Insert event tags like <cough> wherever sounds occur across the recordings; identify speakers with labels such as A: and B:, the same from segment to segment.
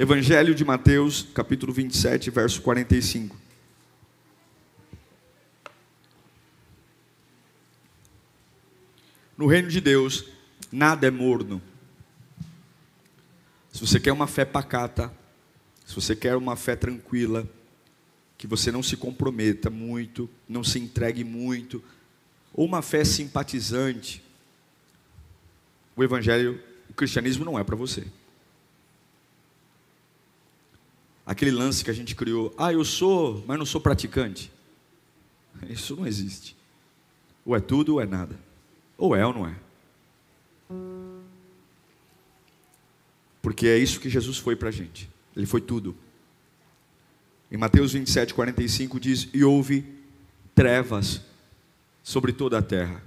A: Evangelho de Mateus, capítulo 27, verso 45. No reino de Deus, nada é morno. Se você quer uma fé pacata, se você quer uma fé tranquila, que você não se comprometa muito, não se entregue muito, ou uma fé simpatizante, o evangelho, o cristianismo não é para você. Aquele lance que a gente criou, ah, eu sou, mas não sou praticante. <laughs> Isso não existe. Ou é tudo ou é nada. Ou é ou não é. Porque é isso que Jesus foi para a gente. Ele foi tudo. Em Mateus 27, 45 diz: E houve trevas sobre toda a terra,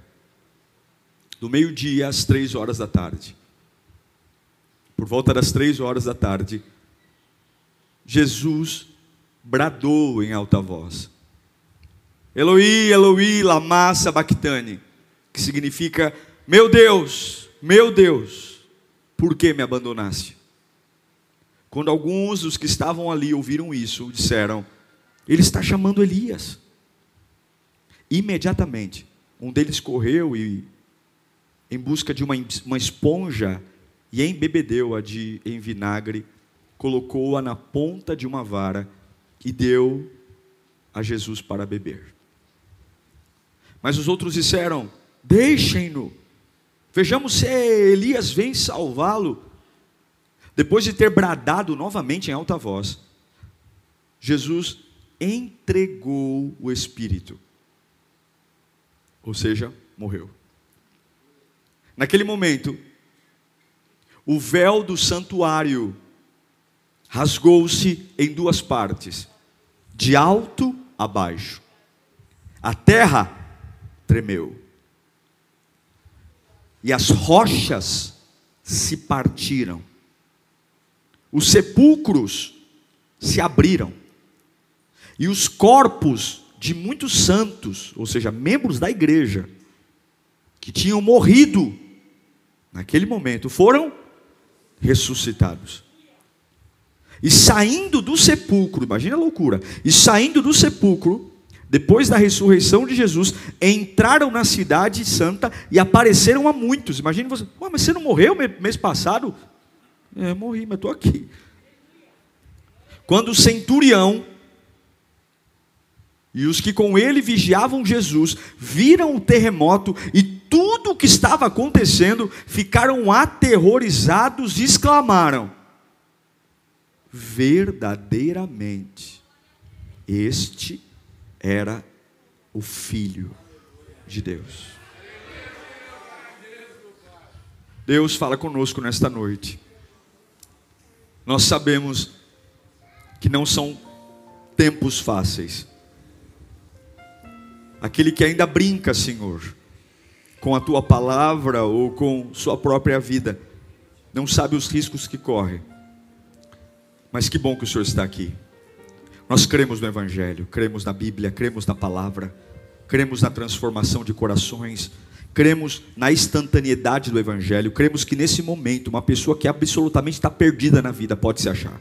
A: do meio-dia às três horas da tarde. Por volta das três horas da tarde, Jesus bradou em alta voz: Eloi, Eloi, lama sabachthani, que significa: Meu Deus, meu Deus, por que me abandonaste? Quando alguns dos que estavam ali ouviram isso, disseram: Ele está chamando Elias. Imediatamente, um deles correu e, em busca de uma, uma esponja, e embebedeu-a de, em vinagre colocou-a na ponta de uma vara e deu a Jesus para beber. Mas os outros disseram: Deixem-no, vejamos se Elias vem salvá-lo. Depois de ter bradado novamente em alta voz, Jesus entregou o Espírito, ou seja, morreu. Naquele momento, o véu do santuário rasgou-se em duas partes, de alto a baixo. A terra tremeu. E as rochas se partiram. Os sepulcros se abriram. E os corpos de muitos santos, ou seja, membros da igreja, que tinham morrido naquele momento, foram ressuscitados. E saindo do sepulcro, imagina a loucura, e saindo do sepulcro, depois da ressurreição de Jesus, entraram na cidade santa e apareceram a muitos. Imagina você, mas você não morreu mês passado? É, morri, mas estou aqui. Quando o centurião e os que com ele vigiavam Jesus viram o terremoto e tudo o que estava acontecendo, ficaram aterrorizados e exclamaram: verdadeiramente este era o Filho de Deus. Deus fala conosco nesta noite. Nós sabemos que não são tempos fáceis. Aquele que ainda brinca, Senhor, com a tua palavra ou com sua própria vida, não sabe os riscos que corre. Mas que bom que o Senhor está aqui. Nós cremos no Evangelho, cremos na Bíblia, cremos na palavra, cremos na transformação de corações, cremos na instantaneidade do Evangelho, cremos que nesse momento uma pessoa que absolutamente está perdida na vida pode se achar.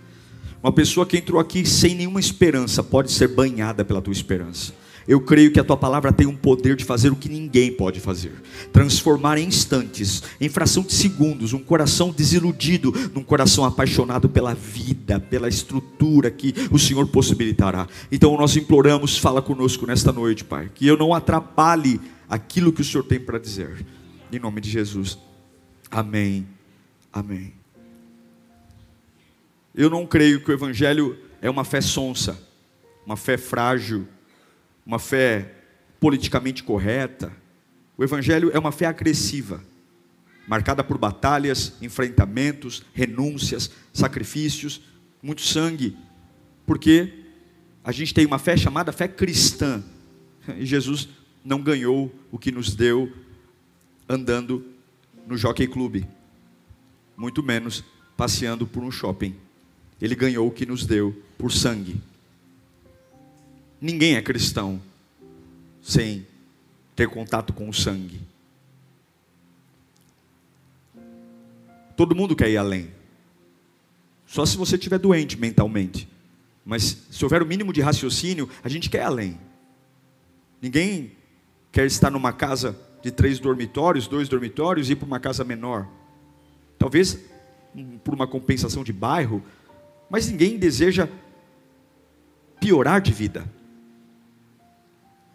A: Uma pessoa que entrou aqui sem nenhuma esperança pode ser banhada pela tua esperança. Eu creio que a tua palavra tem um poder de fazer o que ninguém pode fazer transformar em instantes, em fração de segundos, um coração desiludido num coração apaixonado pela vida, pela estrutura que o Senhor possibilitará. Então nós imploramos, fala conosco nesta noite, Pai, que eu não atrapalhe aquilo que o Senhor tem para dizer. Em nome de Jesus. Amém. Amém. Eu não creio que o Evangelho é uma fé sonsa, uma fé frágil uma fé politicamente correta. O Evangelho é uma fé agressiva, marcada por batalhas, enfrentamentos, renúncias, sacrifícios. muito sangue, porque a gente tem uma fé chamada fé cristã. E Jesus não ganhou o que nos deu andando no Jockey Club, muito menos passeando por um shopping. Ele ganhou o que nos deu por sangue. Ninguém é cristão sem ter contato com o sangue. Todo mundo quer ir além. Só se você estiver doente mentalmente. Mas se houver o mínimo de raciocínio, a gente quer além. Ninguém quer estar numa casa de três dormitórios, dois dormitórios e ir para uma casa menor. Talvez por uma compensação de bairro, mas ninguém deseja piorar de vida.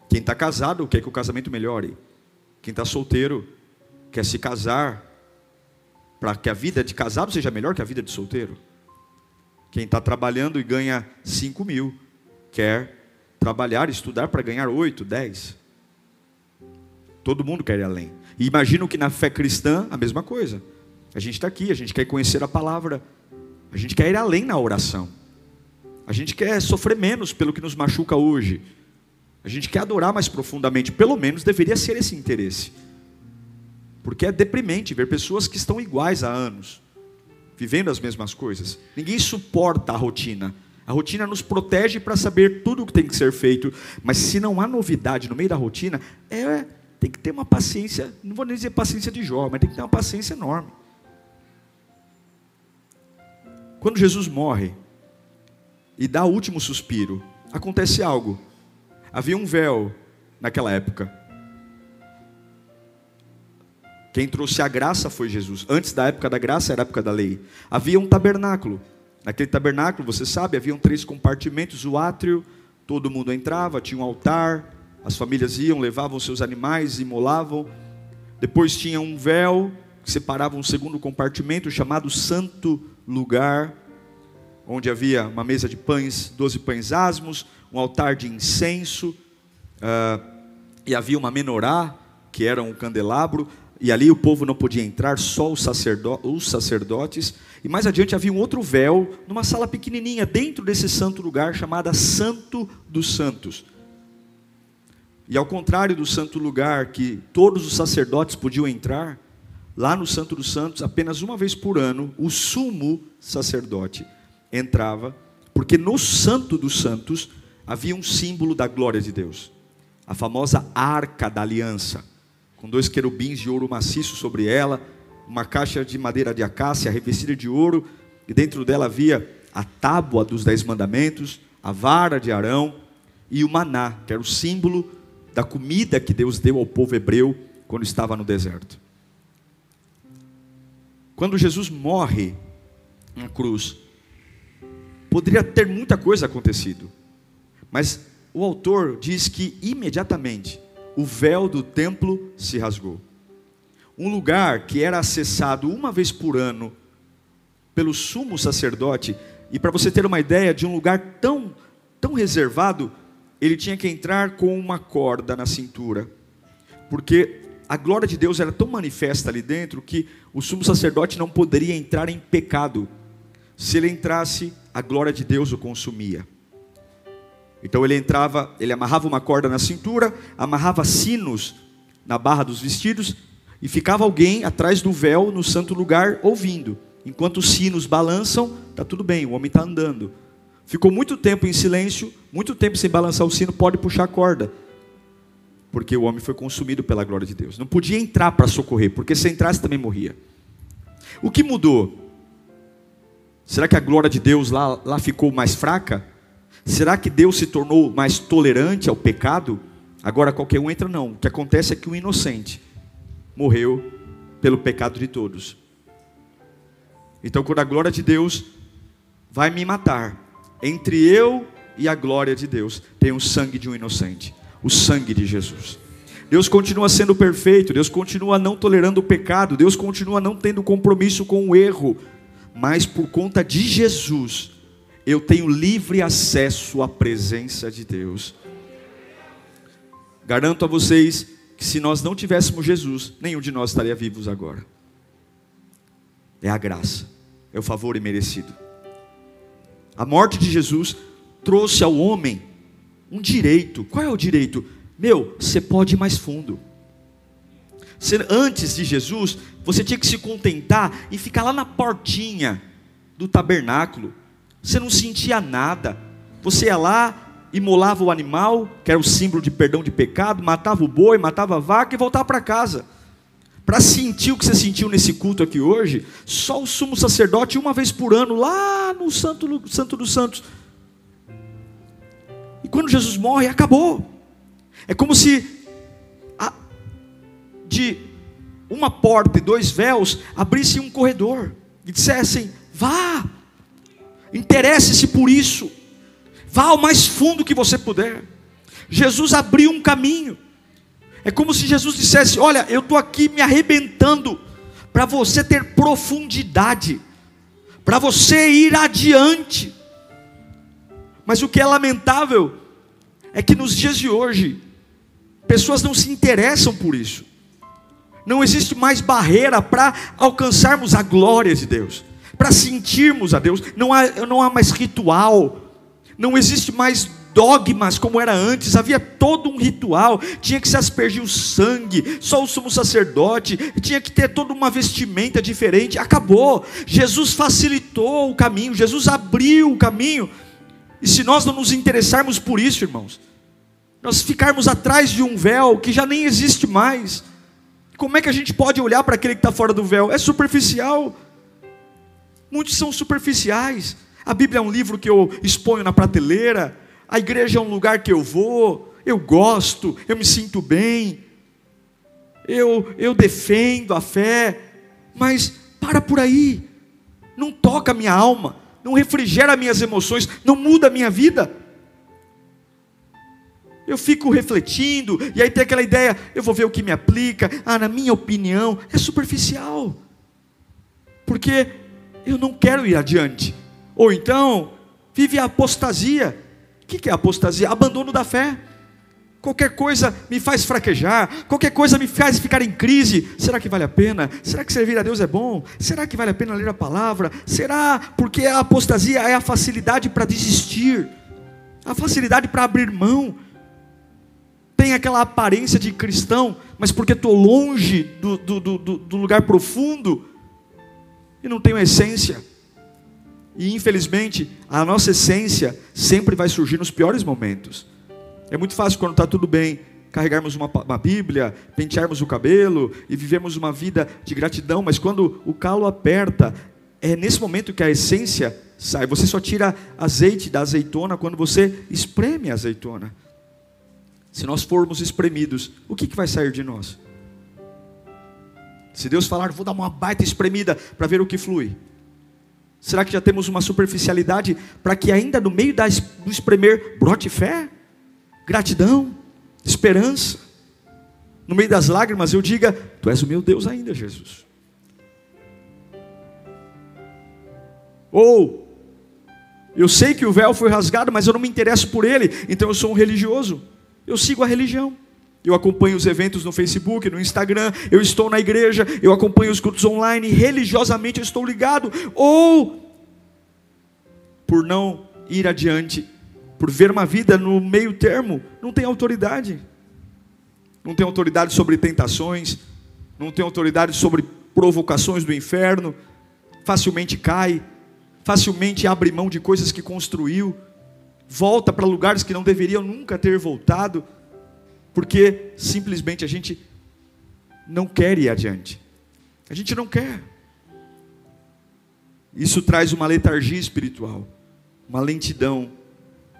A: Quem está casado quer que o casamento melhore. Quem está solteiro quer se casar para que a vida de casado seja melhor que a vida de solteiro. Quem está trabalhando e ganha 5 mil quer trabalhar, estudar para ganhar 8, 10. Todo mundo quer ir além. E imagino que na fé cristã a mesma coisa. A gente está aqui, a gente quer conhecer a palavra, a gente quer ir além na oração. A gente quer sofrer menos pelo que nos machuca hoje. A gente quer adorar mais profundamente, pelo menos deveria ser esse interesse. Porque é deprimente ver pessoas que estão iguais há anos, vivendo as mesmas coisas. Ninguém suporta a rotina. A rotina nos protege para saber tudo o que tem que ser feito, mas se não há novidade no meio da rotina, é, tem que ter uma paciência, não vou nem dizer paciência de Jó, mas tem que ter uma paciência enorme. Quando Jesus morre e dá o último suspiro, acontece algo. Havia um véu naquela época. Quem trouxe a graça foi Jesus. Antes da época da graça era a época da lei. Havia um tabernáculo. Naquele tabernáculo, você sabe, haviam três compartimentos: o átrio, todo mundo entrava, tinha um altar, as famílias iam, levavam seus animais, imolavam. Depois tinha um véu que separava um segundo compartimento chamado Santo Lugar, onde havia uma mesa de pães, doze pães asmos, um altar de incenso, uh, e havia uma menorá, que era um candelabro, e ali o povo não podia entrar, só os, sacerdo os sacerdotes. E mais adiante havia um outro véu, numa sala pequenininha, dentro desse santo lugar, chamada Santo dos Santos. E ao contrário do santo lugar, que todos os sacerdotes podiam entrar, lá no Santo dos Santos, apenas uma vez por ano, o sumo sacerdote entrava, porque no Santo dos Santos havia um símbolo da glória de Deus, a famosa arca da aliança, com dois querubins de ouro maciço sobre ela, uma caixa de madeira de acácia revestida de ouro, e dentro dela havia a tábua dos dez mandamentos, a vara de Arão e o maná, que era o símbolo da comida que Deus deu ao povo hebreu quando estava no deserto. Quando Jesus morre na cruz, poderia ter muita coisa acontecido. Mas o autor diz que imediatamente o véu do templo se rasgou. Um lugar que era acessado uma vez por ano pelo sumo sacerdote, e para você ter uma ideia de um lugar tão, tão reservado, ele tinha que entrar com uma corda na cintura, porque a glória de Deus era tão manifesta ali dentro que o sumo sacerdote não poderia entrar em pecado. Se ele entrasse, a glória de Deus o consumia. Então ele entrava, ele amarrava uma corda na cintura, amarrava sinos na barra dos vestidos e ficava alguém atrás do véu no santo lugar ouvindo. Enquanto os sinos balançam, está tudo bem, o homem está andando. Ficou muito tempo em silêncio, muito tempo sem balançar o sino, pode puxar a corda. Porque o homem foi consumido pela glória de Deus. Não podia entrar para socorrer, porque se entrasse também morria. O que mudou? Será que a glória de Deus lá, lá ficou mais fraca? Será que Deus se tornou mais tolerante ao pecado? Agora qualquer um entra, não. O que acontece é que o inocente morreu pelo pecado de todos. Então, quando a glória de Deus vai me matar, entre eu e a glória de Deus, tem o sangue de um inocente o sangue de Jesus. Deus continua sendo perfeito, Deus continua não tolerando o pecado, Deus continua não tendo compromisso com o erro, mas por conta de Jesus, eu tenho livre acesso à presença de Deus. Garanto a vocês que se nós não tivéssemos Jesus, nenhum de nós estaria vivos agora. É a graça, é o favor imerecido. A morte de Jesus trouxe ao homem um direito. Qual é o direito? Meu, você pode ir mais fundo. Antes de Jesus, você tinha que se contentar e ficar lá na portinha do tabernáculo. Você não sentia nada. Você ia lá, imolava o animal, que era o símbolo de perdão de pecado, matava o boi, matava a vaca e voltava para casa. Para sentir o que você sentiu nesse culto aqui hoje, só o sumo sacerdote uma vez por ano, lá no Santo, Santo dos Santos. E quando Jesus morre, acabou. É como se de uma porta e dois véus abrissem um corredor e dissessem: vá, interesse-se por isso. Vá ao mais fundo que você puder. Jesus abriu um caminho. É como se Jesus dissesse: Olha, eu estou aqui me arrebentando para você ter profundidade, para você ir adiante. Mas o que é lamentável é que nos dias de hoje, pessoas não se interessam por isso. Não existe mais barreira para alcançarmos a glória de Deus, para sentirmos a Deus. Não há, não há mais ritual, não existe mais dogmas como era antes, havia todo um ritual, tinha que se aspergir o sangue, só o sumo sacerdote, tinha que ter toda uma vestimenta diferente, acabou. Jesus facilitou o caminho, Jesus abriu o caminho. E se nós não nos interessarmos por isso, irmãos, nós ficarmos atrás de um véu que já nem existe mais, como é que a gente pode olhar para aquele que está fora do véu? É superficial. Muitos são superficiais. A Bíblia é um livro que eu exponho na prateleira. A igreja é um lugar que eu vou. Eu gosto, eu me sinto bem. Eu, eu defendo a fé. Mas para por aí. Não toca a minha alma. Não refrigera minhas emoções. Não muda a minha vida. Eu fico refletindo, e aí tem aquela ideia, eu vou ver o que me aplica, ah, na minha opinião, é superficial, porque eu não quero ir adiante, ou então, vive a apostasia. O que é apostasia? Abandono da fé. Qualquer coisa me faz fraquejar, qualquer coisa me faz ficar em crise. Será que vale a pena? Será que servir a Deus é bom? Será que vale a pena ler a palavra? Será? Porque a apostasia é a facilidade para desistir, a facilidade para abrir mão. Tem aquela aparência de cristão, mas porque estou longe do, do, do, do lugar profundo e não tenho essência. E infelizmente, a nossa essência sempre vai surgir nos piores momentos. É muito fácil quando está tudo bem, carregarmos uma, uma, Bíblia, pentearmos o cabelo e vivemos uma vida de gratidão, mas quando o calo aperta, é nesse momento que a essência sai. Você só tira azeite da azeitona quando você espreme a azeitona. Se nós formos espremidos, o que, que vai sair de nós? Se Deus falar, vou dar uma baita espremida para ver o que flui. Será que já temos uma superficialidade para que ainda no meio do espremer brote fé, gratidão, esperança? No meio das lágrimas eu diga: Tu és o meu Deus ainda, Jesus. Ou eu sei que o véu foi rasgado, mas eu não me interesso por ele, então eu sou um religioso. Eu sigo a religião. Eu acompanho os eventos no Facebook, no Instagram, eu estou na igreja, eu acompanho os cultos online, religiosamente eu estou ligado, ou por não ir adiante, por ver uma vida no meio termo, não tem autoridade. Não tem autoridade sobre tentações, não tem autoridade sobre provocações do inferno, facilmente cai, facilmente abre mão de coisas que construiu, volta para lugares que não deveriam nunca ter voltado porque simplesmente a gente não quer ir adiante. A gente não quer. Isso traz uma letargia espiritual, uma lentidão.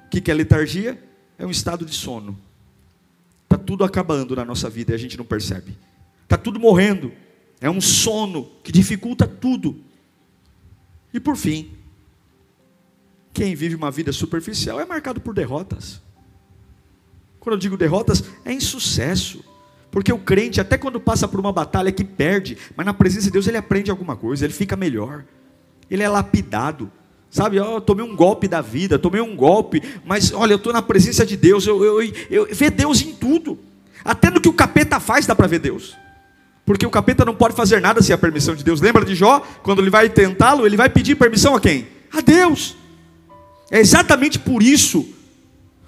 A: O que é letargia? É um estado de sono. Está tudo acabando na nossa vida e a gente não percebe. Está tudo morrendo. É um sono que dificulta tudo. E por fim, quem vive uma vida superficial é marcado por derrotas. Quando eu digo derrotas, é insucesso. Porque o crente, até quando passa por uma batalha que perde, mas na presença de Deus ele aprende alguma coisa, ele fica melhor. Ele é lapidado. Sabe, eu tomei um golpe da vida, tomei um golpe, mas olha, eu estou na presença de Deus, eu, eu, eu, eu vê Deus em tudo. Até no que o capeta faz dá para ver Deus. Porque o capeta não pode fazer nada sem a permissão de Deus. Lembra de Jó? Quando ele vai tentá-lo, ele vai pedir permissão a quem? A Deus. É exatamente por isso,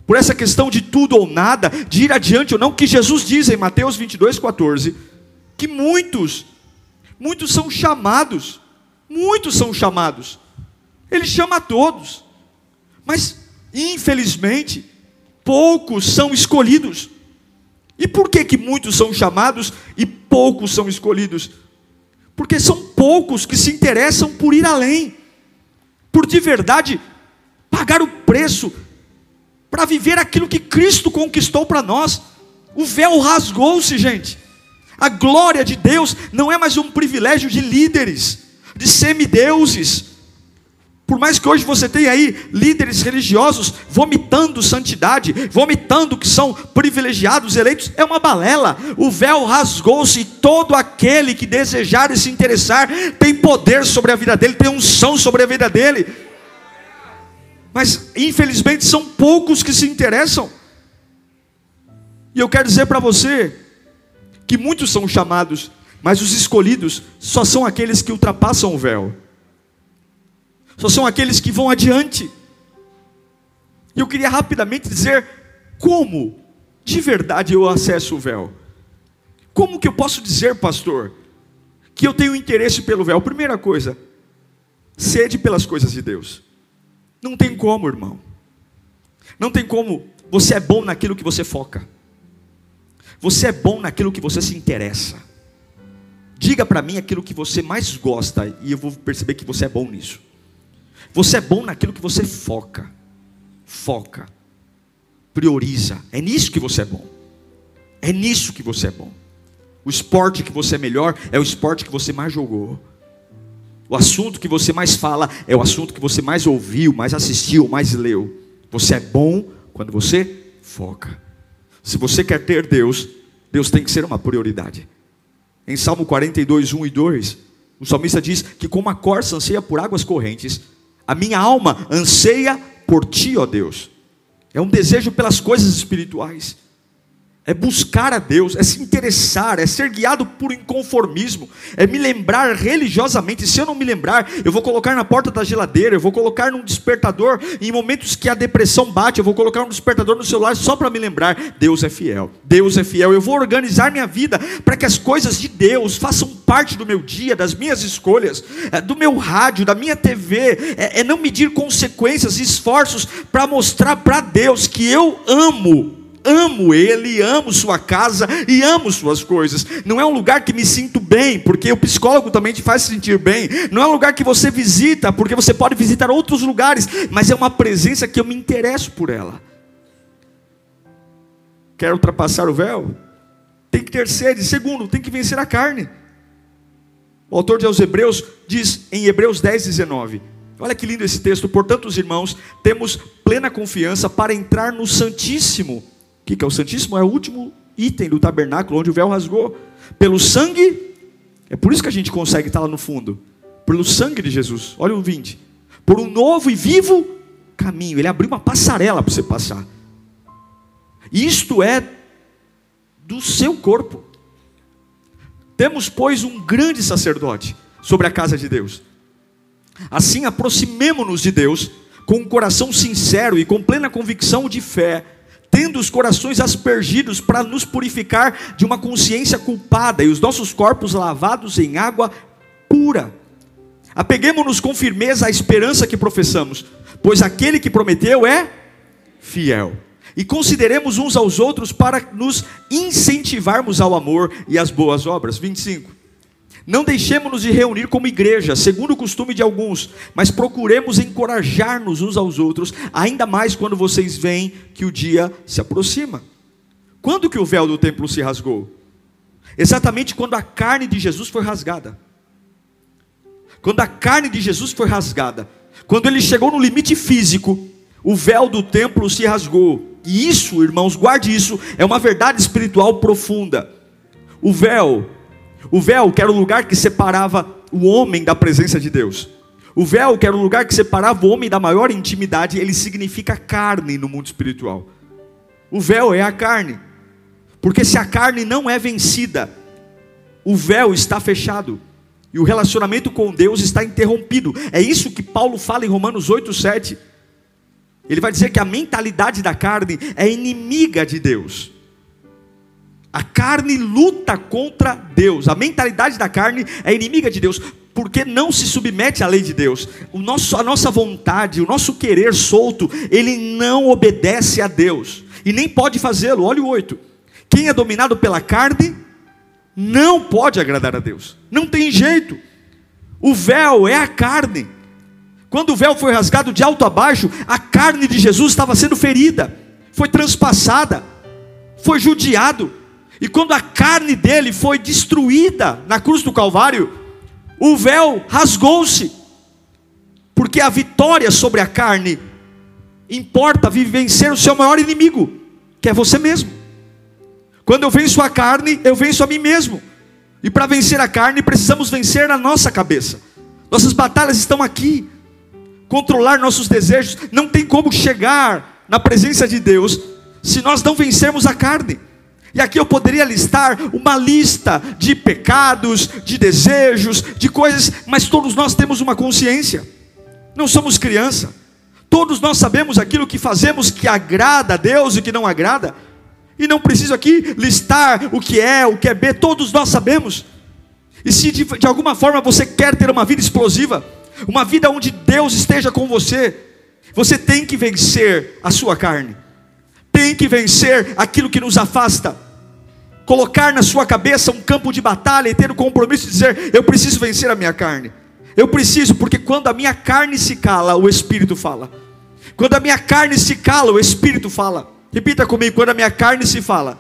A: por essa questão de tudo ou nada, de ir adiante ou não, que Jesus diz em Mateus 22, 14, que muitos, muitos são chamados, muitos são chamados, Ele chama a todos, mas infelizmente, poucos são escolhidos. E por que, que muitos são chamados e poucos são escolhidos? Porque são poucos que se interessam por ir além, por de verdade pagar o preço para viver aquilo que Cristo conquistou para nós. O véu rasgou-se, gente. A glória de Deus não é mais um privilégio de líderes, de semideuses. Por mais que hoje você tenha aí líderes religiosos vomitando santidade, vomitando que são privilegiados, eleitos, é uma balela. O véu rasgou-se e todo aquele que desejar e se interessar tem poder sobre a vida dele, tem unção sobre a vida dele. Mas infelizmente são poucos que se interessam. E eu quero dizer para você que muitos são chamados, mas os escolhidos só são aqueles que ultrapassam o véu. Só são aqueles que vão adiante. E eu queria rapidamente dizer como de verdade eu acesso o véu. Como que eu posso dizer, pastor, que eu tenho interesse pelo véu? Primeira coisa, sede pelas coisas de Deus. Não tem como, irmão. Não tem como. Você é bom naquilo que você foca. Você é bom naquilo que você se interessa. Diga para mim aquilo que você mais gosta e eu vou perceber que você é bom nisso. Você é bom naquilo que você foca. Foca. Prioriza. É nisso que você é bom. É nisso que você é bom. O esporte que você é melhor é o esporte que você mais jogou. O assunto que você mais fala é o assunto que você mais ouviu, mais assistiu, mais leu. Você é bom quando você foca. Se você quer ter Deus, Deus tem que ser uma prioridade. Em Salmo 42, 1 e 2, o salmista diz que como a corça anseia por águas correntes, a minha alma anseia por ti, ó Deus. É um desejo pelas coisas espirituais é buscar a Deus, é se interessar, é ser guiado por inconformismo, é me lembrar religiosamente. Se eu não me lembrar, eu vou colocar na porta da geladeira, eu vou colocar num despertador, em momentos que a depressão bate, eu vou colocar um despertador no celular só para me lembrar: Deus é fiel, Deus é fiel. Eu vou organizar minha vida para que as coisas de Deus façam parte do meu dia, das minhas escolhas, é, do meu rádio, da minha TV, é, é não medir consequências e esforços para mostrar para Deus que eu amo amo Ele, amo sua casa e amo suas coisas. Não é um lugar que me sinto bem, porque o psicólogo também te faz sentir bem. Não é um lugar que você visita, porque você pode visitar outros lugares, mas é uma presença que eu me interesso por ela. Quer ultrapassar o véu? Tem que ter sede. Segundo, tem que vencer a carne. O autor de aos Hebreus diz em Hebreus 10, 19. Olha que lindo esse texto. Portanto, os irmãos, temos plena confiança para entrar no Santíssimo que, que é o Santíssimo? É o último item do tabernáculo onde o véu rasgou. Pelo sangue, é por isso que a gente consegue estar lá no fundo. Pelo sangue de Jesus. Olha o 20. Por um novo e vivo caminho. Ele abriu uma passarela para você passar. Isto é do seu corpo. Temos, pois, um grande sacerdote sobre a casa de Deus. Assim, aproximemo-nos de Deus com um coração sincero e com plena convicção de fé tendo os corações aspergidos para nos purificar de uma consciência culpada e os nossos corpos lavados em água pura. Apeguemos-nos com firmeza à esperança que professamos, pois aquele que prometeu é fiel. E consideremos uns aos outros para nos incentivarmos ao amor e às boas obras. 25. Não deixemos-nos de reunir como igreja, segundo o costume de alguns, mas procuremos encorajar-nos uns aos outros, ainda mais quando vocês veem que o dia se aproxima. Quando que o véu do templo se rasgou? Exatamente quando a carne de Jesus foi rasgada. Quando a carne de Jesus foi rasgada, quando ele chegou no limite físico, o véu do templo se rasgou. E isso, irmãos, guarde isso, é uma verdade espiritual profunda. O véu o véu, que era o lugar que separava o homem da presença de Deus. O véu, que era o lugar que separava o homem da maior intimidade, ele significa carne no mundo espiritual. O véu é a carne. Porque se a carne não é vencida, o véu está fechado. E o relacionamento com Deus está interrompido. É isso que Paulo fala em Romanos 8, 7. ele vai dizer que a mentalidade da carne é inimiga de Deus. A carne luta contra Deus. A mentalidade da carne é inimiga de Deus, porque não se submete à lei de Deus. O nosso, a nossa vontade, o nosso querer solto, ele não obedece a Deus. E nem pode fazê-lo. Olha o 8. Quem é dominado pela carne, não pode agradar a Deus. Não tem jeito. O véu é a carne. Quando o véu foi rasgado de alto a baixo, a carne de Jesus estava sendo ferida, foi transpassada, foi judiado. E quando a carne dele foi destruída na cruz do Calvário, o véu rasgou-se, porque a vitória sobre a carne importa vencer o seu maior inimigo, que é você mesmo. Quando eu venço a carne, eu venço a mim mesmo. E para vencer a carne, precisamos vencer a nossa cabeça. Nossas batalhas estão aqui. Controlar nossos desejos, não tem como chegar na presença de Deus se nós não vencermos a carne. E aqui eu poderia listar uma lista de pecados, de desejos, de coisas, mas todos nós temos uma consciência. Não somos criança. Todos nós sabemos aquilo que fazemos que agrada a Deus e que não agrada. E não preciso aqui listar o que é, o que é B, todos nós sabemos. E se de, de alguma forma você quer ter uma vida explosiva, uma vida onde Deus esteja com você, você tem que vencer a sua carne tem que vencer aquilo que nos afasta. Colocar na sua cabeça um campo de batalha e ter o compromisso de dizer: Eu preciso vencer a minha carne. Eu preciso, porque quando a minha carne se cala, o Espírito fala. Quando a minha carne se cala, o Espírito fala. Repita comigo: quando a minha carne se fala,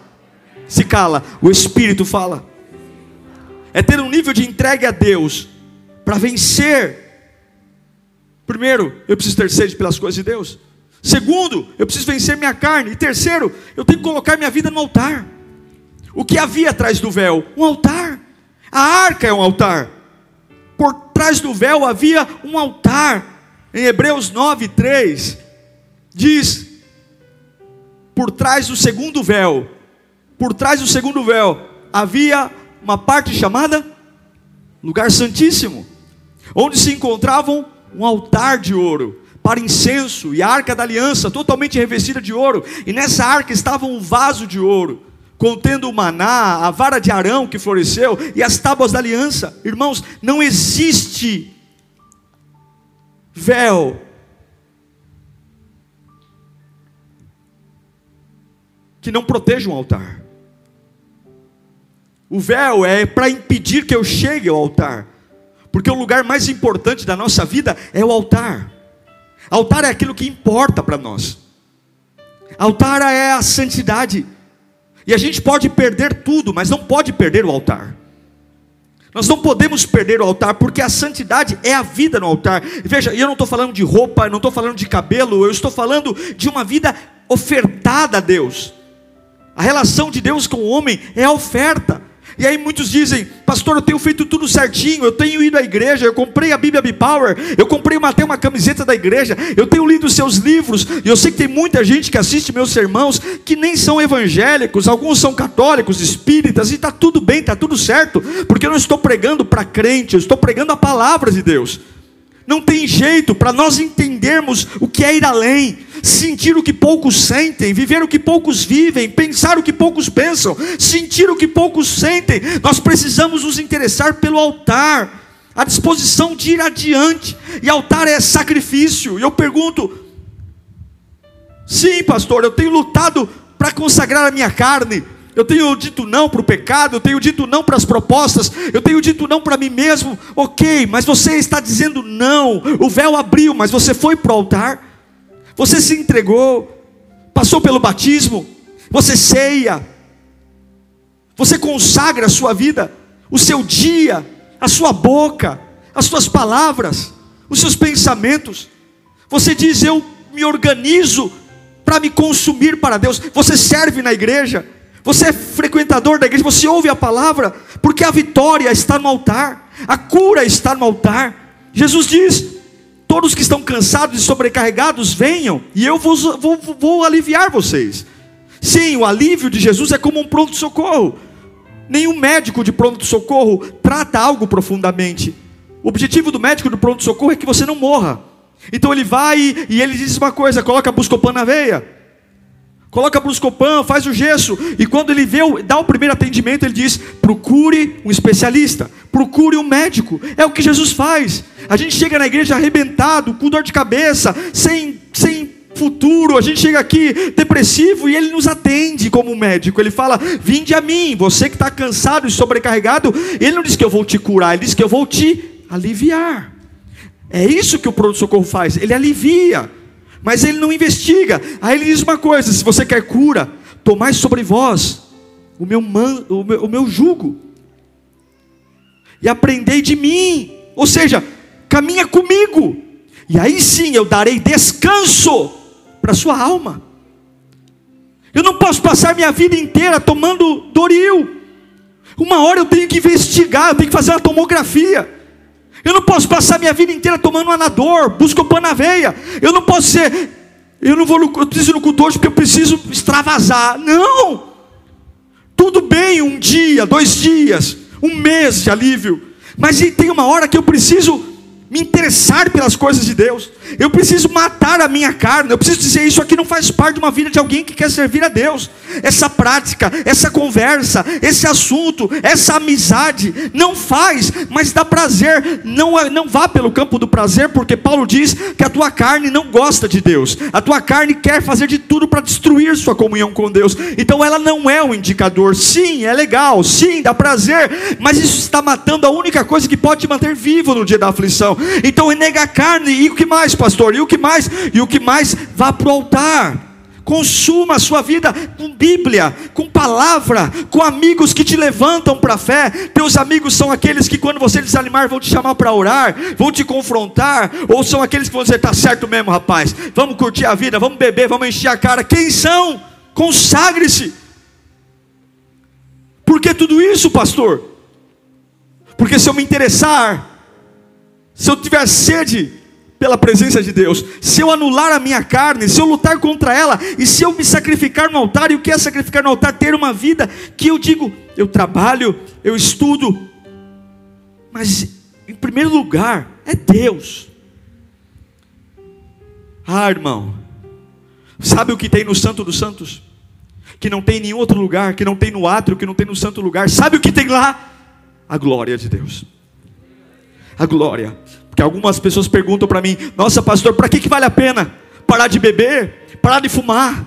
A: se cala, o Espírito fala. É ter um nível de entregue a Deus para vencer. Primeiro, eu preciso ter sede pelas coisas de Deus. Segundo, eu preciso vencer minha carne. E terceiro, eu tenho que colocar minha vida no altar. O que havia atrás do véu? Um altar. A arca é um altar. Por trás do véu havia um altar. Em Hebreus 9, 3, diz: por trás do segundo véu, por trás do segundo véu, havia uma parte chamada lugar santíssimo, onde se encontravam um altar de ouro para incenso e a arca da aliança, totalmente revestida de ouro, e nessa arca estava um vaso de ouro, contendo o maná, a vara de Arão que floresceu e as tábuas da aliança. Irmãos, não existe véu que não proteja um altar. O véu é para impedir que eu chegue ao altar, porque o lugar mais importante da nossa vida é o altar. Altar é aquilo que importa para nós. Altar é a santidade. E a gente pode perder tudo, mas não pode perder o altar. Nós não podemos perder o altar, porque a santidade é a vida no altar. Veja, eu não estou falando de roupa, não estou falando de cabelo, eu estou falando de uma vida ofertada a Deus. A relação de Deus com o homem é a oferta. E aí muitos dizem, pastor, eu tenho feito tudo certinho, eu tenho ido à igreja, eu comprei a Bíblia B-Power, eu comprei até uma camiseta da igreja, eu tenho lido os seus livros, e eu sei que tem muita gente que assiste meus sermãos que nem são evangélicos, alguns são católicos, espíritas, e está tudo bem, está tudo certo, porque eu não estou pregando para crente, eu estou pregando a palavra de Deus. Não tem jeito para nós entendermos o que é ir além, sentir o que poucos sentem, viver o que poucos vivem, pensar o que poucos pensam, sentir o que poucos sentem. Nós precisamos nos interessar pelo altar, a disposição de ir adiante. E altar é sacrifício. E eu pergunto: sim, pastor, eu tenho lutado para consagrar a minha carne eu tenho dito não para o pecado, eu tenho dito não para as propostas, eu tenho dito não para mim mesmo. Ok, mas você está dizendo não. O véu abriu, mas você foi para o altar, você se entregou, passou pelo batismo, você ceia, você consagra a sua vida, o seu dia, a sua boca, as suas palavras, os seus pensamentos. Você diz: Eu me organizo para me consumir para Deus. Você serve na igreja você é frequentador da igreja, você ouve a palavra, porque a vitória está no altar, a cura está no altar. Jesus diz: Todos que estão cansados e sobrecarregados, venham, e eu vou, vou, vou aliviar vocês. Sim, o alívio de Jesus é como um pronto-socorro. Nenhum médico de pronto-socorro trata algo profundamente. O objetivo do médico do pronto-socorro é que você não morra. Então ele vai e, ele diz uma coisa: coloca Buscopan na veia, coloca Buscopan, faz o gesso. E quando ele vê, dá o primeiro atendimento, ele diz: procure um especialista, procure um médico. É o que Jesus faz. A gente chega na igreja arrebentado, com dor de cabeça, sem, sem futuro, a gente chega aqui depressivo e ele nos atende como médico. Ele fala: Vinde a mim, você que está cansado e sobrecarregado. Ele não diz que eu vou te curar, ele diz que eu vou te aliviar. É isso que o pronto-socorro faz, ele alivia, mas ele não investiga. Aí ele diz uma coisa: se você quer cura, tomai sobre vós o meu, man, o meu, o meu jugo, e aprendei de mim, ou seja, caminha comigo, e aí sim eu darei descanso para sua alma. Eu não posso passar minha vida inteira tomando Doril. Uma hora eu tenho que investigar, eu tenho que fazer uma tomografia. Eu não posso passar minha vida inteira tomando anador, busco pão na veia. Eu não posso ser, eu não vou, eu preciso no culto hoje porque eu preciso extravasar. Não! Tudo bem um dia, dois dias, um mês de alívio. Mas tem uma hora que eu preciso me interessar pelas coisas de Deus. Eu preciso matar a minha carne. Eu preciso dizer isso aqui não faz parte de uma vida de alguém que quer servir a Deus. Essa prática, essa conversa, esse assunto, essa amizade não faz, mas dá prazer. Não não vá pelo campo do prazer, porque Paulo diz que a tua carne não gosta de Deus. A tua carne quer fazer de tudo para destruir sua comunhão com Deus. Então ela não é um indicador. Sim, é legal. Sim, dá prazer, mas isso está matando a única coisa que pode te manter vivo no dia da aflição. Então renega a carne, e o que mais, pastor? E o que mais? E o que mais? Vá para o altar. Consuma a sua vida com Bíblia, com palavra, com amigos que te levantam para a fé. Teus amigos são aqueles que, quando você desanimar, vão te chamar para orar, vão te confrontar, ou são aqueles que vão dizer: está certo mesmo, rapaz, vamos curtir a vida, vamos beber, vamos encher a cara. Quem são? Consagre-se. Por que tudo isso, pastor? Porque se eu me interessar se eu tiver sede pela presença de Deus, se eu anular a minha carne, se eu lutar contra ela, e se eu me sacrificar no altar, e o que é sacrificar no altar? Ter uma vida que eu digo, eu trabalho, eu estudo, mas em primeiro lugar é Deus. Ah, irmão, sabe o que tem no Santo dos Santos? Que não tem em nenhum outro lugar, que não tem no átrio, que não tem no santo lugar. Sabe o que tem lá? A glória de Deus a glória. Porque algumas pessoas perguntam para mim: Nossa, pastor, para que, que vale a pena parar de beber, parar de fumar?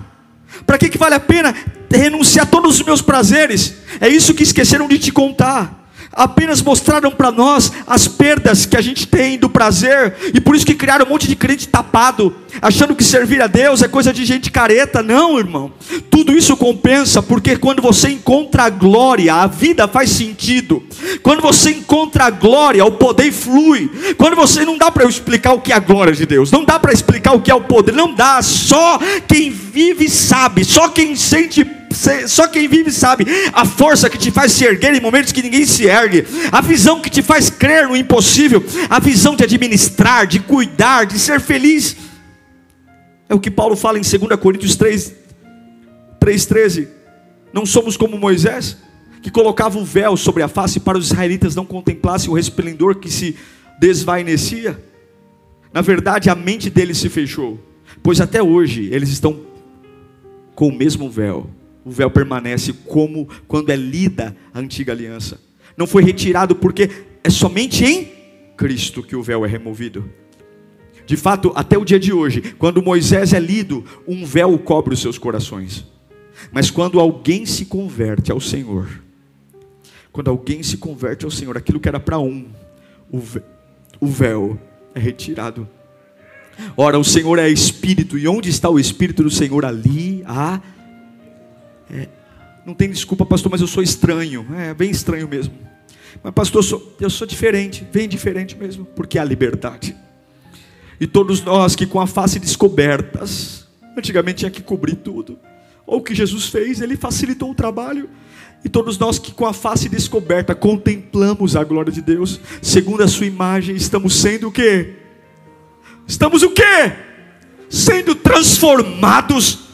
A: Para que, que vale a pena renunciar a todos os meus prazeres? É isso que esqueceram de te contar apenas mostraram para nós as perdas que a gente tem do prazer, e por isso que criaram um monte de crente tapado, achando que servir a Deus é coisa de gente careta. Não, irmão, tudo isso compensa, porque quando você encontra a glória, a vida faz sentido, quando você encontra a glória, o poder flui, quando você não dá para explicar o que é a glória de Deus, não dá para explicar o que é o poder, não dá, só quem vive sabe, só quem sente só quem vive sabe a força que te faz se erguer em momentos que ninguém se ergue, a visão que te faz crer no impossível, a visão de administrar, de cuidar, de ser feliz. É o que Paulo fala em 2 Coríntios 3, 3,13. Não somos como Moisés, que colocava o véu sobre a face para os israelitas não contemplassem o resplendor que se desvanecia. Na verdade, a mente deles se fechou, pois até hoje eles estão com o mesmo véu o véu permanece como quando é lida a antiga aliança. Não foi retirado porque é somente em Cristo que o véu é removido. De fato, até o dia de hoje, quando Moisés é lido, um véu cobre os seus corações. Mas quando alguém se converte ao Senhor, quando alguém se converte ao Senhor, aquilo que era para um, o véu é retirado. Ora, o Senhor é Espírito, e onde está o Espírito do Senhor? Ali há é, não tem desculpa, pastor, mas eu sou estranho. É bem estranho mesmo. Mas, pastor, eu sou, eu sou diferente, bem diferente mesmo, porque há liberdade. E todos nós que com a face descobertas, antigamente tinha que cobrir tudo. Ou o que Jesus fez, ele facilitou o trabalho. E todos nós que com a face descoberta contemplamos a glória de Deus, segundo a sua imagem, estamos sendo o quê? Estamos o quê? Sendo transformados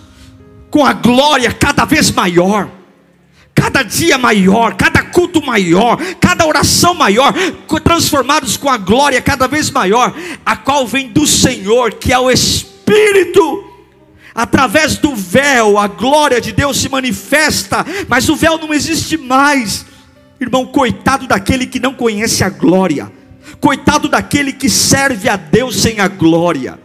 A: com a glória cada vez maior, cada dia maior, cada culto maior, cada oração maior, transformados com a glória cada vez maior, a qual vem do Senhor, que é o Espírito. Através do véu, a glória de Deus se manifesta, mas o véu não existe mais. Irmão, coitado daquele que não conhece a glória, coitado daquele que serve a Deus sem a glória.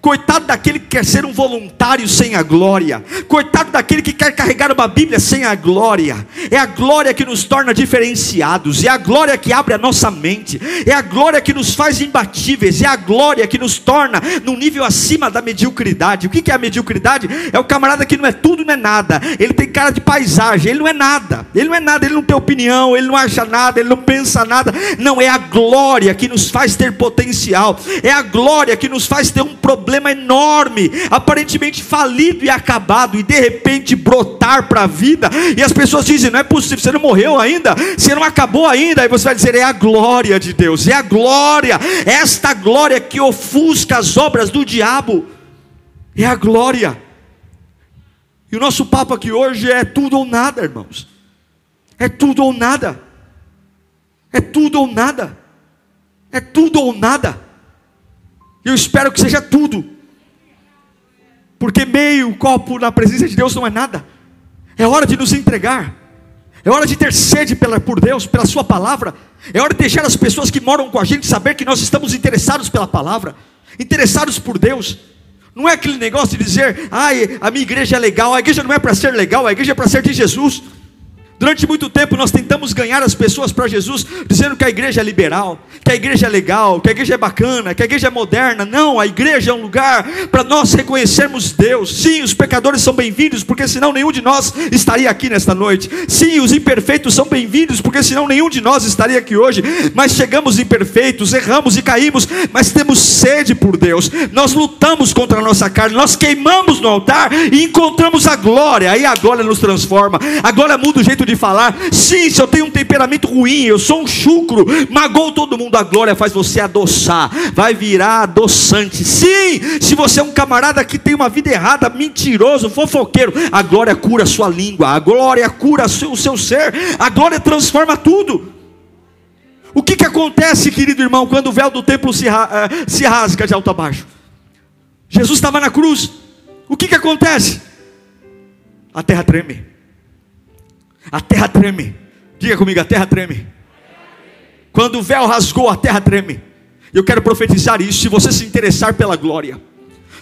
A: Coitado daquele que quer ser um voluntário sem a glória. Coitado daquele que quer carregar uma Bíblia sem a glória. É a glória que nos torna diferenciados. É a glória que abre a nossa mente. É a glória que nos faz imbatíveis. É a glória que nos torna num nível acima da mediocridade. O que é a mediocridade? É o camarada que não é tudo, não é nada. Ele tem cara de paisagem. Ele não é nada. Ele não é nada. Ele não tem opinião. Ele não acha nada. Ele não pensa nada. Não, é a glória que nos faz ter potencial. É a glória que nos faz ter um problema problema enorme, aparentemente falido e acabado, e de repente brotar para a vida, e as pessoas dizem: não é possível, você não morreu ainda, você não acabou ainda, aí você vai dizer: é a glória de Deus, é a glória, esta glória que ofusca as obras do diabo, é a glória. E o nosso papo aqui hoje é tudo ou nada, irmãos. É tudo ou nada. É tudo ou nada. É tudo ou nada. Eu espero que seja tudo. Porque meio copo na presença de Deus não é nada. É hora de nos entregar. É hora de ter sede pela, por Deus, pela Sua palavra. É hora de deixar as pessoas que moram com a gente saber que nós estamos interessados pela palavra, interessados por Deus. Não é aquele negócio de dizer, ai, a minha igreja é legal. A igreja não é para ser legal, a igreja é para ser de Jesus. Durante muito tempo nós tentamos ganhar as pessoas para Jesus, dizendo que a igreja é liberal, que a igreja é legal, que a igreja é bacana, que a igreja é moderna. Não, a igreja é um lugar para nós reconhecermos Deus. Sim, os pecadores são bem-vindos, porque senão nenhum de nós estaria aqui nesta noite. Sim, os imperfeitos são bem-vindos, porque senão nenhum de nós estaria aqui hoje. Mas chegamos imperfeitos, erramos e caímos, mas temos sede por Deus. Nós lutamos contra a nossa carne, nós queimamos no altar e encontramos a glória. Aí a glória nos transforma. A glória muda o jeito de falar. Sim, se eu tenho um temperamento ruim, eu sou um chucro, magou todo mundo, a glória faz você adoçar, vai virar adoçante. Sim, se você é um camarada que tem uma vida errada, mentiroso, fofoqueiro, a glória cura a sua língua, a glória cura o seu, ser, a glória transforma tudo. O que, que acontece, querido irmão, quando o véu do templo se, uh, se rasga de alto a baixo? Jesus estava na cruz. O que, que acontece? A terra treme. A terra treme. Diga comigo, a terra treme. Quando o véu rasgou, a terra treme. Eu quero profetizar isso. Se você se interessar pela glória,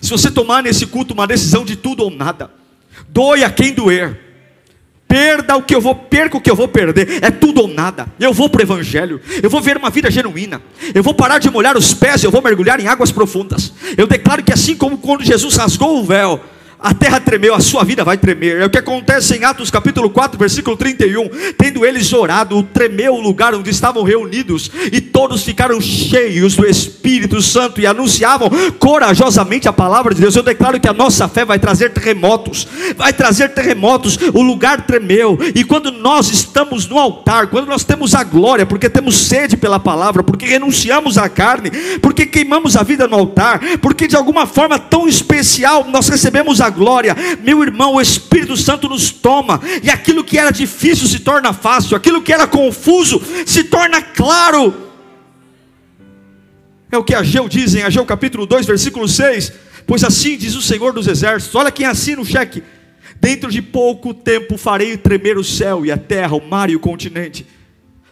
A: se você tomar nesse culto uma decisão de tudo ou nada, doe a quem doer. Perda o que eu vou, perca o que eu vou perder, é tudo ou nada. Eu vou para o Evangelho, eu vou ver uma vida genuína, eu vou parar de molhar os pés, eu vou mergulhar em águas profundas. Eu declaro que assim como quando Jesus rasgou o véu, a terra tremeu, a sua vida vai tremer. É o que acontece em Atos capítulo 4, versículo 31. Tendo eles orado, tremeu o lugar onde estavam reunidos, e todos ficaram cheios do Espírito Santo e anunciavam corajosamente a palavra de Deus. Eu declaro que a nossa fé vai trazer terremotos, vai trazer terremotos. O lugar tremeu, e quando nós estamos no altar, quando nós temos a glória, porque temos sede pela palavra, porque renunciamos à carne, porque queimamos a vida no altar, porque de alguma forma tão especial nós recebemos a glória, meu irmão, o Espírito Santo nos toma, e aquilo que era difícil se torna fácil, aquilo que era confuso se torna claro. É o que Ageu diz em Ageu capítulo 2, versículo 6. Pois assim diz o Senhor dos Exércitos: olha quem assina o cheque. Dentro de pouco tempo farei tremer o céu e a terra, o mar e o continente.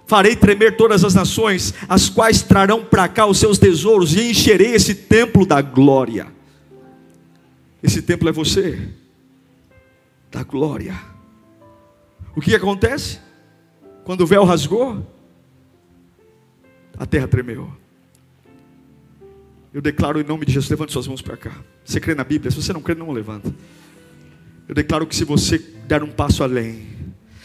A: Farei tremer todas as nações, as quais trarão para cá os seus tesouros, e encherei esse templo da glória. Esse templo é você, da glória. O que acontece? Quando o véu rasgou, a terra tremeu. Eu declaro em nome de Jesus, levante suas mãos para cá. Você crê na Bíblia? Se você não crê, não levanta. Eu declaro que se você der um passo além,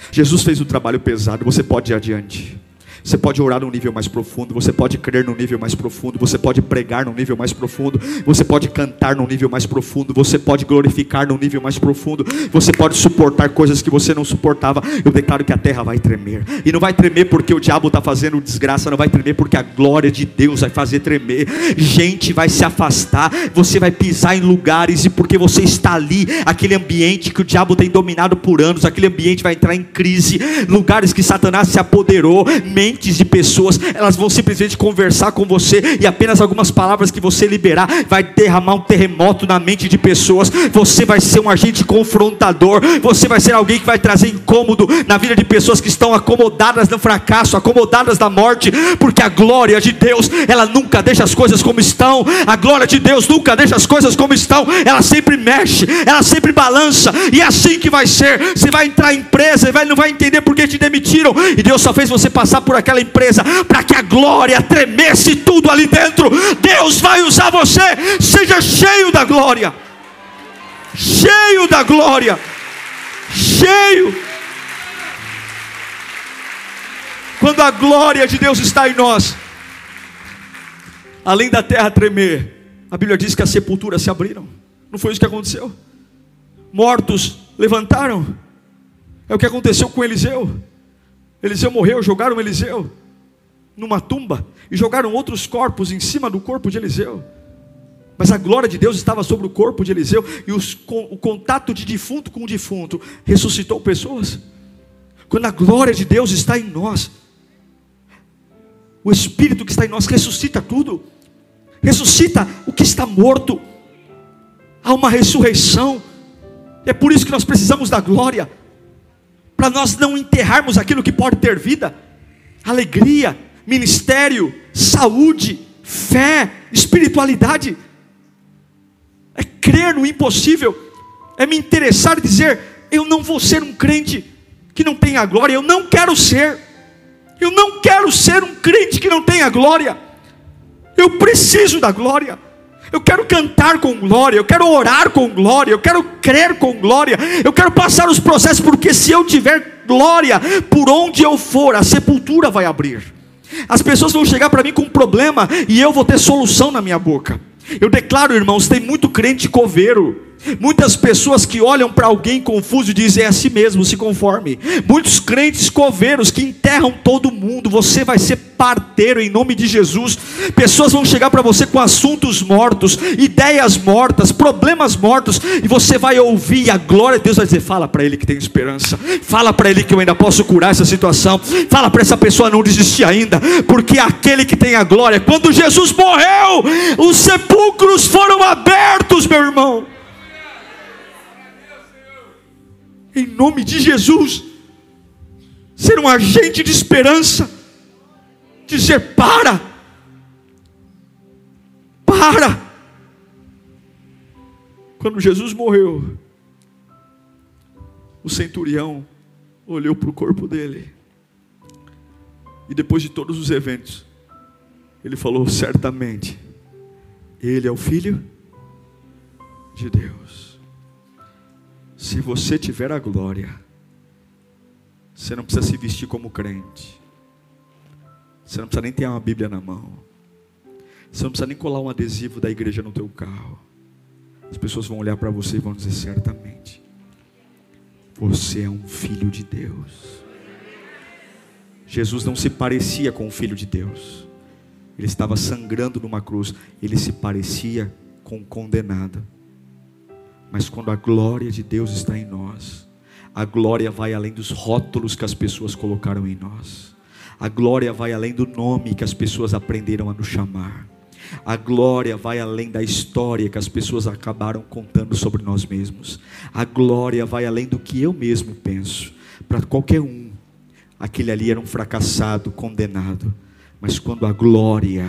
A: Jesus fez o trabalho pesado, você pode ir adiante. Você pode orar num nível mais profundo, você pode crer num nível mais profundo, você pode pregar num nível mais profundo, você pode cantar num nível mais profundo, você pode glorificar num nível mais profundo, você pode suportar coisas que você não suportava. Eu declaro que a terra vai tremer, e não vai tremer porque o diabo está fazendo desgraça, não vai tremer porque a glória de Deus vai fazer tremer. Gente vai se afastar, você vai pisar em lugares, e porque você está ali, aquele ambiente que o diabo tem dominado por anos, aquele ambiente vai entrar em crise, lugares que Satanás se apoderou, mentes de pessoas, elas vão simplesmente conversar com você e apenas algumas palavras que você liberar vai derramar um terremoto na mente de pessoas. Você vai ser um agente confrontador, você vai ser alguém que vai trazer incômodo na vida de pessoas que estão acomodadas no fracasso, acomodadas na morte, porque a glória de Deus, ela nunca deixa as coisas como estão. A glória de Deus nunca deixa as coisas como estão. Ela sempre mexe, ela sempre balança e é assim que vai ser. Você vai entrar em empresa e não vai entender por que te demitiram e Deus só fez você passar por aquela empresa para que a glória tremesse tudo ali dentro. Deus vai usar você. Seja cheio da glória. Cheio da glória. Cheio. Quando a glória de Deus está em nós, além da terra tremer, a Bíblia diz que as sepulturas se abriram. Não foi isso que aconteceu? Mortos levantaram. É o que aconteceu com Eliseu. Eliseu morreu, jogaram Eliseu numa tumba e jogaram outros corpos em cima do corpo de Eliseu. Mas a glória de Deus estava sobre o corpo de Eliseu e os, o contato de defunto com o defunto ressuscitou pessoas. Quando a glória de Deus está em nós, o Espírito que está em nós ressuscita tudo, ressuscita o que está morto. Há uma ressurreição. É por isso que nós precisamos da glória para nós não enterrarmos aquilo que pode ter vida, alegria, ministério, saúde, fé, espiritualidade. É crer no impossível, é me interessar e dizer: eu não vou ser um crente que não tenha glória, eu não quero ser, eu não quero ser um crente que não tenha glória, eu preciso da glória. Eu quero cantar com glória, eu quero orar com glória, eu quero crer com glória, eu quero passar os processos, porque se eu tiver glória, por onde eu for, a sepultura vai abrir. As pessoas vão chegar para mim com um problema e eu vou ter solução na minha boca. Eu declaro, irmãos, tem muito crente coveiro Muitas pessoas que olham para alguém confuso dizem é a si mesmo, se conforme. Muitos crentes coveiros que enterram todo mundo, você vai ser parteiro em nome de Jesus. Pessoas vão chegar para você com assuntos mortos, ideias mortas, problemas mortos, e você vai ouvir a glória de Deus vai dizer: fala para ele que tem esperança, fala para ele que eu ainda posso curar essa situação, fala para essa pessoa não desistir ainda, porque aquele que tem a glória, quando Jesus morreu, os sepulcros foram abertos, meu irmão. Em nome de Jesus, ser um agente de esperança, dizer: para, para. Quando Jesus morreu, o centurião olhou para o corpo dele, e depois de todos os eventos, ele falou: certamente, ele é o filho de Deus. Se você tiver a glória, você não precisa se vestir como crente. Você não precisa nem ter uma Bíblia na mão. Você não precisa nem colar um adesivo da igreja no teu carro. As pessoas vão olhar para você e vão dizer certamente: Você é um filho de Deus. Jesus não se parecia com o filho de Deus. Ele estava sangrando numa cruz. Ele se parecia com o condenado. Mas quando a glória de Deus está em nós, a glória vai além dos rótulos que as pessoas colocaram em nós. A glória vai além do nome que as pessoas aprenderam a nos chamar. A glória vai além da história que as pessoas acabaram contando sobre nós mesmos. A glória vai além do que eu mesmo penso. Para qualquer um, aquele ali era um fracassado, condenado. Mas quando a glória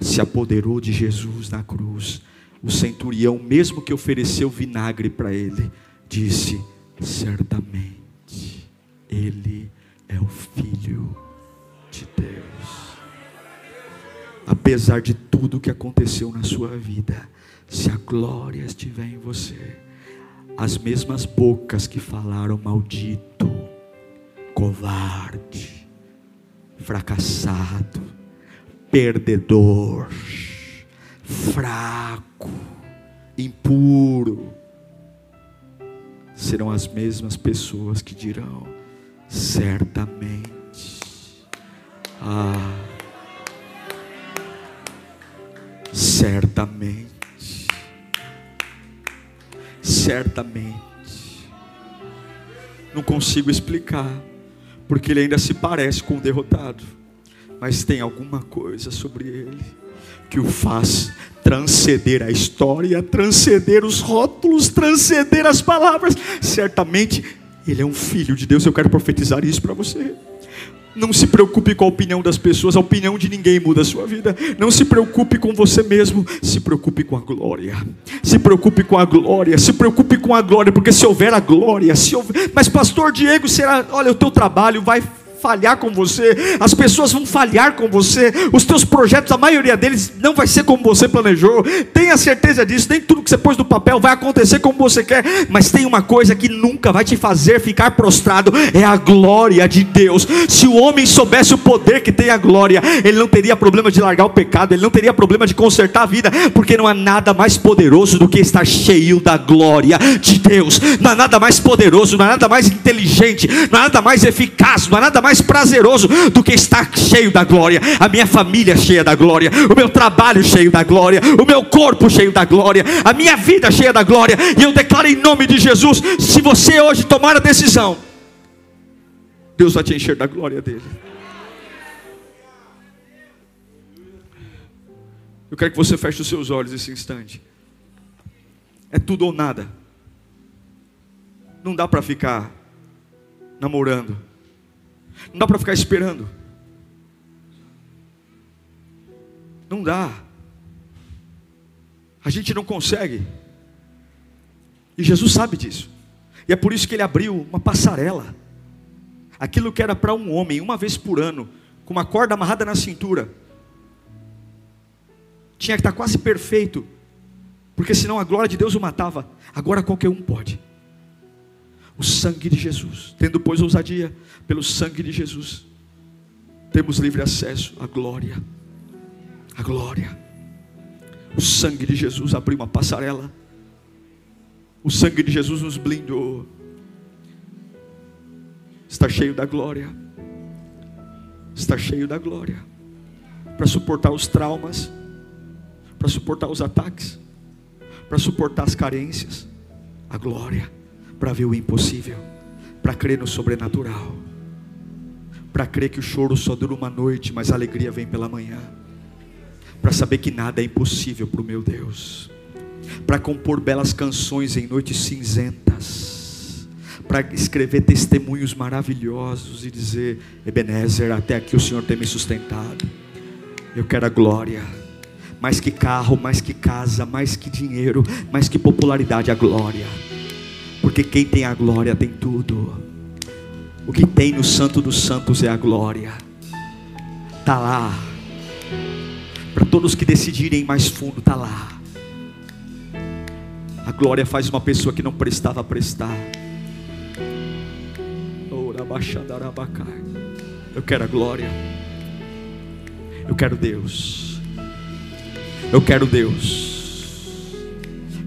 A: se apoderou de Jesus na cruz, o centurião, mesmo que ofereceu vinagre para ele, disse: certamente, ele é o filho de Deus. Apesar de tudo que aconteceu na sua vida, se a glória estiver em você, as mesmas bocas que falaram maldito, covarde, fracassado, perdedor, fraco, impuro, serão as mesmas pessoas que dirão: certamente, ah, certamente, certamente, não consigo explicar, porque ele ainda se parece com o derrotado, mas tem alguma coisa sobre ele que o faz transcender a história, transcender os rótulos, transcender as palavras. Certamente ele é um filho de Deus. Eu quero profetizar isso para você. Não se preocupe com a opinião das pessoas, a opinião de ninguém muda a sua vida. Não se preocupe com você mesmo, se preocupe com a glória. Se preocupe com a glória, se preocupe com a glória, porque se houver a glória, se houver... mas pastor Diego, será, olha, o teu trabalho vai falhar com você, as pessoas vão falhar com você, os teus projetos, a maioria deles não vai ser como você planejou. Tenha certeza disso, nem tudo que você pôs no papel vai acontecer como você quer, mas tem uma coisa que nunca vai te fazer ficar prostrado, é a glória de Deus. Se o homem soubesse o poder que tem a glória, ele não teria problema de largar o pecado, ele não teria problema de consertar a vida, porque não há nada mais poderoso do que estar cheio da glória de Deus. Não há nada mais poderoso, não há nada mais inteligente, não há nada mais eficaz, não há nada mais mais prazeroso do que estar cheio da glória, a minha família cheia da glória, o meu trabalho cheio da glória, o meu corpo cheio da glória, a minha vida cheia da glória. E eu declaro em nome de Jesus: se você hoje tomar a decisão, Deus vai te encher da glória dele. Eu quero que você feche os seus olhos nesse instante. É tudo ou nada. Não dá para ficar namorando. Não dá para ficar esperando. Não dá. A gente não consegue. E Jesus sabe disso. E é por isso que ele abriu uma passarela. Aquilo que era para um homem, uma vez por ano, com uma corda amarrada na cintura, tinha que estar quase perfeito, porque senão a glória de Deus o matava. Agora qualquer um pode o sangue de Jesus. Tendo, pois, ousadia pelo sangue de Jesus, temos livre acesso à glória. A glória. O sangue de Jesus abriu uma passarela. O sangue de Jesus nos blindou. Está cheio da glória. Está cheio da glória. Para suportar os traumas, para suportar os ataques, para suportar as carências. A glória para ver o impossível, para crer no sobrenatural, para crer que o choro só dura uma noite, mas a alegria vem pela manhã, para saber que nada é impossível para o meu Deus, para compor belas canções em noites cinzentas, para escrever testemunhos maravilhosos e dizer: Ebenezer, até aqui o Senhor tem me sustentado. Eu quero a glória, mais que carro, mais que casa, mais que dinheiro, mais que popularidade, a glória porque quem tem a glória tem tudo. O que tem no Santo dos Santos é a glória. Está lá. Para todos que decidirem mais fundo, está lá. A glória faz uma pessoa que não prestava prestar. Eu quero a glória. Eu quero Deus. Eu quero Deus.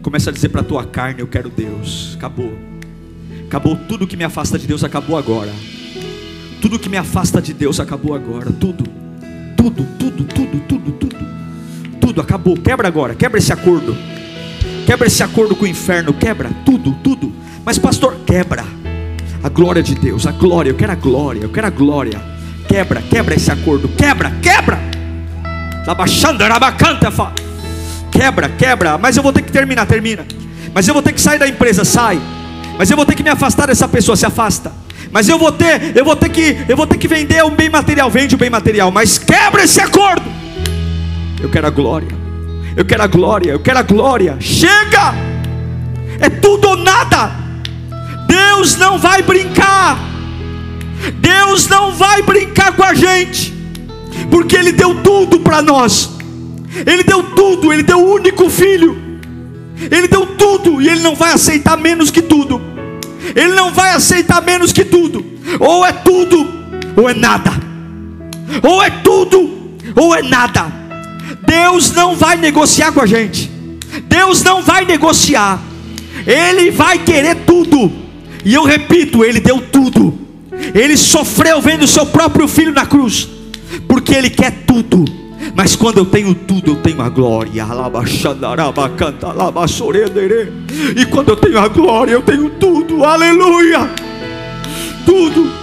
A: Começa a dizer para a tua carne: Eu quero Deus. Acabou. Acabou tudo que me afasta de Deus, acabou agora. Tudo que me afasta de Deus acabou agora. Tudo. Tudo, tudo, tudo, tudo, tudo. Tudo acabou. Quebra agora. Quebra esse acordo. Quebra esse acordo com o inferno. Quebra tudo, tudo. Mas, pastor, quebra. A glória de Deus, a glória. Eu quero a glória. Eu quero a glória. Quebra, quebra esse acordo. Quebra, quebra. Baixando, era bacana, fala. Quebra, quebra. Mas eu vou ter que terminar, termina. Mas eu vou ter que sair da empresa, sai. Mas eu vou ter que me afastar dessa pessoa, se afasta. Mas eu vou ter, eu vou ter que, eu vou ter que vender um bem material, vende o um bem material, mas quebra esse acordo. Eu quero a glória. Eu quero a glória, eu quero a glória. Chega! É tudo ou nada. Deus não vai brincar. Deus não vai brincar com a gente. Porque ele deu tudo para nós. Ele deu tudo, ele deu o único filho. Ele deu tudo e ele não vai aceitar menos que tudo. Ele não vai aceitar menos que tudo. Ou é tudo ou é nada. Ou é tudo, ou é nada. Deus não vai negociar com a gente. Deus não vai negociar. Ele vai querer tudo. E eu repito, ele deu tudo. Ele sofreu vendo o seu próprio filho na cruz, porque ele quer tudo. Mas quando eu tenho tudo, eu tenho a glória. E quando eu tenho a glória, eu tenho tudo. Aleluia! Tudo.